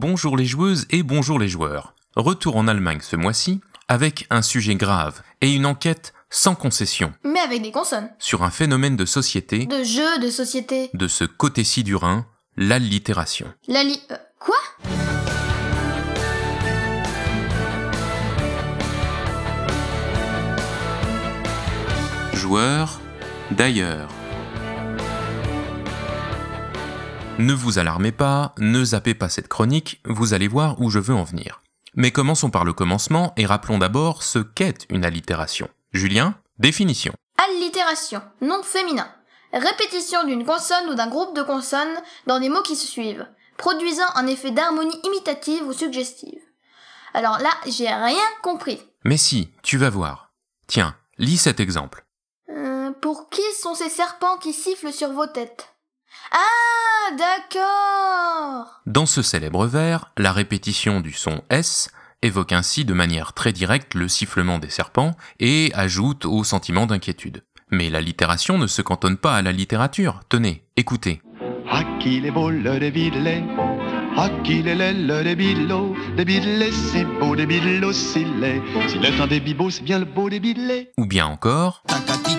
Bonjour les joueuses et bonjour les joueurs. Retour en Allemagne ce mois-ci avec un sujet grave et une enquête sans concession Mais avec des consonnes. sur un phénomène de société De jeux, de société. de ce côté-ci du Rhin, l'allitération. La li... euh, quoi? Joueurs, d'ailleurs. Ne vous alarmez pas, ne zappez pas cette chronique, vous allez voir où je veux en venir. Mais commençons par le commencement et rappelons d'abord ce qu'est une allitération. Julien, définition. Allitération. Nom féminin. Répétition d'une consonne ou d'un groupe de consonnes dans des mots qui se suivent, produisant un effet d'harmonie imitative ou suggestive. Alors là, j'ai rien compris. Mais si, tu vas voir. Tiens, lis cet exemple. Euh, pour qui sont ces serpents qui sifflent sur vos têtes? Ah, d'accord Dans ce célèbre vers, la répétition du son S évoque ainsi de manière très directe le sifflement des serpents et ajoute au sentiment d'inquiétude. Mais l'allitération ne se cantonne pas à la littérature. Tenez, écoutez. Qu'il est beau le débilé, qu'il est laid le débilo, débilé si beau, débile aussi laid. S'il est un débibot, c'est bien le beau débilé. Ou bien encore, Tacati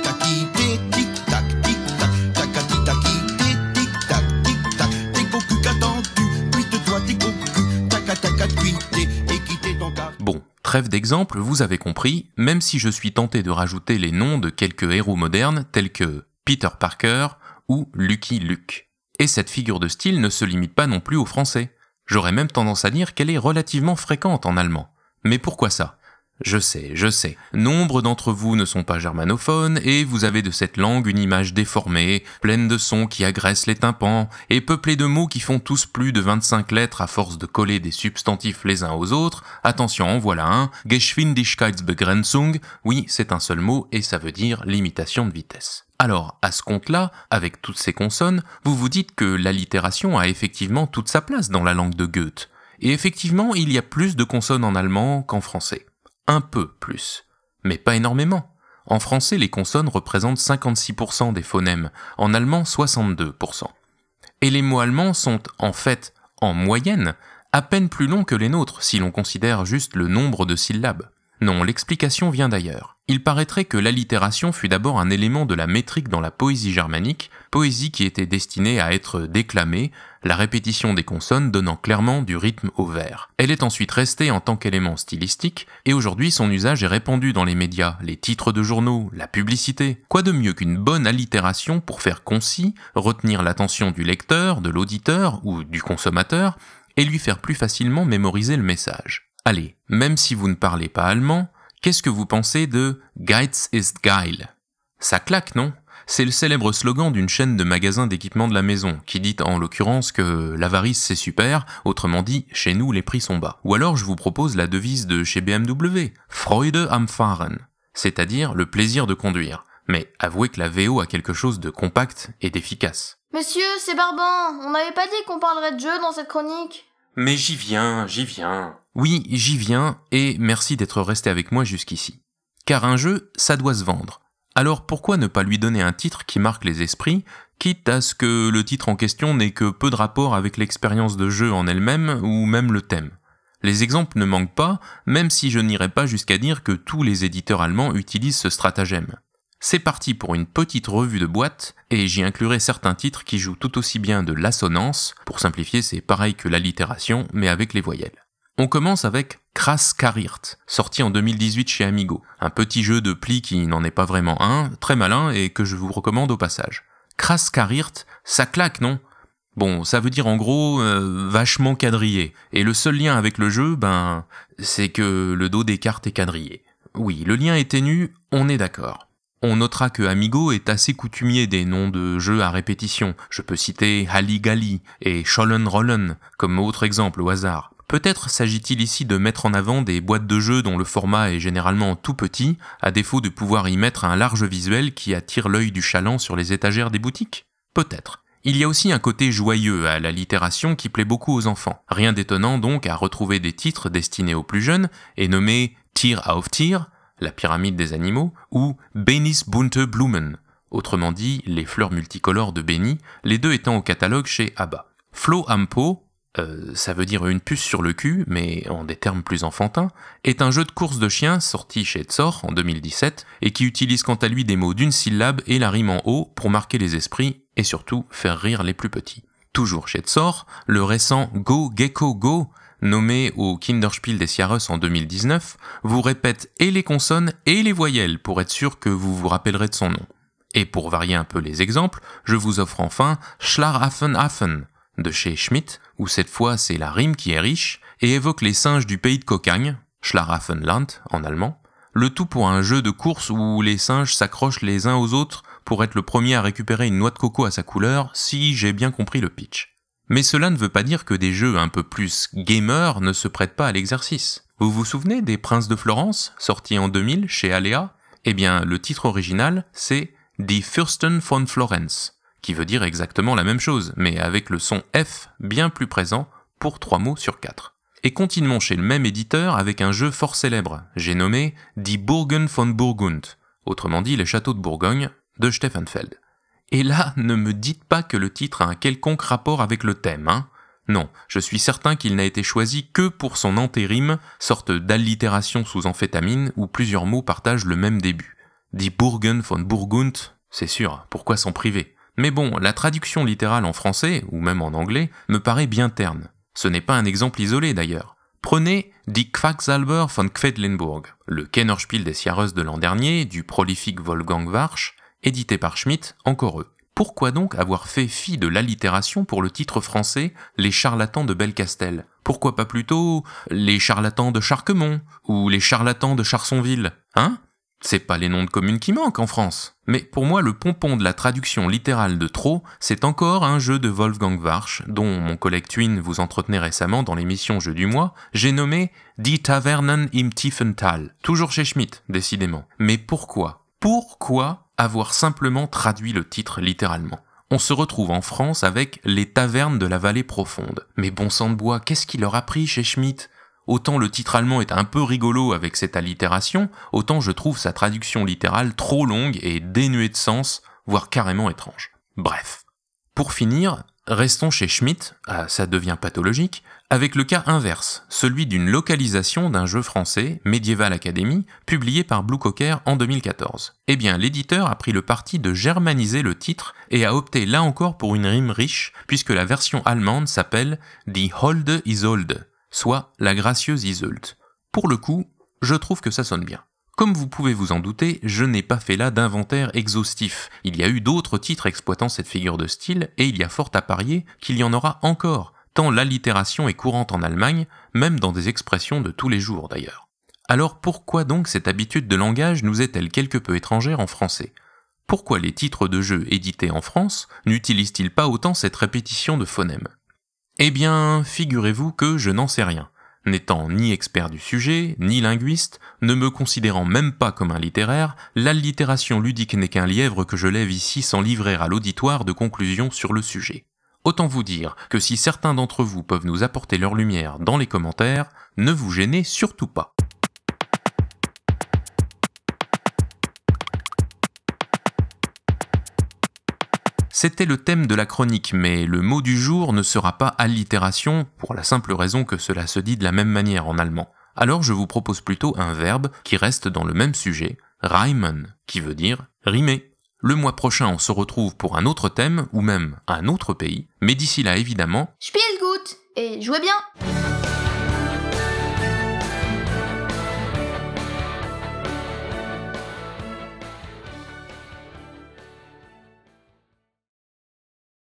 trêve d'exemple, vous avez compris, même si je suis tenté de rajouter les noms de quelques héros modernes tels que Peter Parker ou Lucky Luke. Et cette figure de style ne se limite pas non plus au français. J'aurais même tendance à dire qu'elle est relativement fréquente en allemand. Mais pourquoi ça? Je sais, je sais. Nombre d'entre vous ne sont pas germanophones et vous avez de cette langue une image déformée, pleine de sons qui agressent les tympans et peuplée de mots qui font tous plus de 25 lettres à force de coller des substantifs les uns aux autres. Attention, en voilà un. Geschwindigkeitsbegrenzung. Oui, c'est un seul mot et ça veut dire limitation de vitesse. Alors, à ce compte-là, avec toutes ces consonnes, vous vous dites que l'allitération a effectivement toute sa place dans la langue de Goethe. Et effectivement, il y a plus de consonnes en allemand qu'en français. Un peu plus. Mais pas énormément. En français, les consonnes représentent 56% des phonèmes, en allemand 62%. Et les mots allemands sont, en fait, en moyenne, à peine plus longs que les nôtres si l'on considère juste le nombre de syllabes. Non, l'explication vient d'ailleurs. Il paraîtrait que l'allitération fut d'abord un élément de la métrique dans la poésie germanique, poésie qui était destinée à être déclamée, la répétition des consonnes donnant clairement du rythme au vers. Elle est ensuite restée en tant qu'élément stylistique, et aujourd'hui son usage est répandu dans les médias, les titres de journaux, la publicité. Quoi de mieux qu'une bonne allitération pour faire concis, retenir l'attention du lecteur, de l'auditeur ou du consommateur, et lui faire plus facilement mémoriser le message? Allez, même si vous ne parlez pas allemand, qu'est-ce que vous pensez de Geiz ist geil Ça claque, non? C'est le célèbre slogan d'une chaîne de magasins d'équipement de la maison, qui dit en l'occurrence que l'avarice c'est super, autrement dit, chez nous les prix sont bas. Ou alors je vous propose la devise de chez BMW, Freude am Fahren, c'est-à-dire le plaisir de conduire. Mais avouez que la VO a quelque chose de compact et d'efficace. Monsieur, c'est Barban, on n'avait pas dit qu'on parlerait de jeux dans cette chronique? Mais j'y viens, j'y viens. Oui, j'y viens, et merci d'être resté avec moi jusqu'ici. Car un jeu, ça doit se vendre. Alors pourquoi ne pas lui donner un titre qui marque les esprits, quitte à ce que le titre en question n'ait que peu de rapport avec l'expérience de jeu en elle-même ou même le thème? Les exemples ne manquent pas, même si je n'irai pas jusqu'à dire que tous les éditeurs allemands utilisent ce stratagème. C'est parti pour une petite revue de boîte, et j'y inclurai certains titres qui jouent tout aussi bien de l'assonance, pour simplifier c'est pareil que l'allitération, mais avec les voyelles. On commence avec Kras Karirt, sorti en 2018 chez Amigo, un petit jeu de pli qui n'en est pas vraiment un, très malin et que je vous recommande au passage. Kras Karirt, ça claque, non? Bon, ça veut dire en gros euh, vachement quadrillé, et le seul lien avec le jeu, ben, c'est que le dos des cartes est quadrillé. Oui, le lien est ténu, on est d'accord. On notera que Amigo est assez coutumier des noms de jeux à répétition. Je peux citer Halligalli et Schollen Rollen comme autre exemple au hasard. Peut-être s'agit-il ici de mettre en avant des boîtes de jeux dont le format est généralement tout petit, à défaut de pouvoir y mettre un large visuel qui attire l'œil du chaland sur les étagères des boutiques Peut-être. Il y a aussi un côté joyeux à la littération qui plaît beaucoup aux enfants. Rien d'étonnant donc à retrouver des titres destinés aux plus jeunes et nommés Tier auf Tier, la pyramide des animaux, ou Benis bunte Blumen, autrement dit les fleurs multicolores de Benny, les deux étant au catalogue chez ABBA. Flo Ampo, euh, ça veut dire une puce sur le cul, mais en des termes plus enfantins, est un jeu de course de chiens sorti chez Tsor en 2017 et qui utilise quant à lui des mots d'une syllabe et la rime en haut pour marquer les esprits et surtout faire rire les plus petits. Toujours chez Tsor, le récent Go Gecko Go, nommé au Kinderspiel des Sierras en 2019, vous répète et les consonnes et les voyelles pour être sûr que vous vous rappellerez de son nom. Et pour varier un peu les exemples, je vous offre enfin Schlaraffen de chez Schmidt, où cette fois c'est la rime qui est riche, et évoque les singes du pays de Cocagne, Schlaraffenland en allemand, le tout pour un jeu de course où les singes s'accrochent les uns aux autres pour être le premier à récupérer une noix de coco à sa couleur, si j'ai bien compris le pitch. Mais cela ne veut pas dire que des jeux un peu plus gamers ne se prêtent pas à l'exercice. Vous vous souvenez des Princes de Florence, sortis en 2000 chez Alea? Eh bien, le titre original, c'est Die Fürsten von Florence, qui veut dire exactement la même chose, mais avec le son F bien plus présent pour 3 mots sur 4. Et continuons chez le même éditeur avec un jeu fort célèbre, j'ai nommé Die Burgen von Burgund, autrement dit les châteaux de Bourgogne, de Steffenfeld. Et là, ne me dites pas que le titre a un quelconque rapport avec le thème, hein Non, je suis certain qu'il n'a été choisi que pour son antérime, sorte d'allitération sous amphétamine où plusieurs mots partagent le même début. Die Burgen von Burgund, c'est sûr, pourquoi s'en priver? Mais bon, la traduction littérale en français, ou même en anglais, me paraît bien terne. Ce n'est pas un exemple isolé d'ailleurs. Prenez Die Quacksalber von Quedlinburg, le Kennerspiel des Sierras de l'an dernier, du prolifique Wolfgang Warsch, édité par Schmidt, encore eux. Pourquoi donc avoir fait fi de l'allitération pour le titre français Les charlatans de Belcastel Pourquoi pas plutôt Les charlatans de Charquemont ou Les charlatans de Charsonville Hein? C'est pas les noms de communes qui manquent en France. Mais pour moi, le pompon de la traduction littérale de trop, c'est encore un jeu de Wolfgang Warsch, dont mon collègue Twin vous entretenait récemment dans l'émission Jeu du mois, j'ai nommé Die Tavernen im Tiefental. Toujours chez Schmidt, décidément. Mais pourquoi? Pourquoi avoir simplement traduit le titre littéralement? On se retrouve en France avec les tavernes de la vallée profonde. Mais bon sang de bois, qu'est-ce qu'il leur a pris chez Schmidt Autant le titre allemand est un peu rigolo avec cette allitération, autant je trouve sa traduction littérale trop longue et dénuée de sens, voire carrément étrange. Bref. Pour finir, restons chez Schmitt, ah, ça devient pathologique, avec le cas inverse, celui d'une localisation d'un jeu français, Medieval Academy, publié par Blue Cocker en 2014. Eh bien, l'éditeur a pris le parti de germaniser le titre et a opté là encore pour une rime riche, puisque la version allemande s'appelle Die Holde Isolde, soit la gracieuse Iseult. Pour le coup, je trouve que ça sonne bien. Comme vous pouvez vous en douter, je n'ai pas fait là d'inventaire exhaustif. Il y a eu d'autres titres exploitant cette figure de style, et il y a fort à parier qu'il y en aura encore, tant l'allitération est courante en Allemagne, même dans des expressions de tous les jours d'ailleurs. Alors pourquoi donc cette habitude de langage nous est-elle quelque peu étrangère en français? Pourquoi les titres de jeux édités en France n'utilisent-ils pas autant cette répétition de phonèmes? Eh bien, figurez-vous que je n'en sais rien. N'étant ni expert du sujet, ni linguiste, ne me considérant même pas comme un littéraire, l'allitération ludique n'est qu'un lièvre que je lève ici sans livrer à l'auditoire de conclusions sur le sujet. Autant vous dire que si certains d'entre vous peuvent nous apporter leur lumière dans les commentaires, ne vous gênez surtout pas. C'était le thème de la chronique, mais le mot du jour ne sera pas allitération, pour la simple raison que cela se dit de la même manière en allemand. Alors je vous propose plutôt un verbe qui reste dans le même sujet, reimen, qui veut dire rimer. Le mois prochain, on se retrouve pour un autre thème, ou même un autre pays, mais d'ici là, évidemment, Spielgut et jouez bien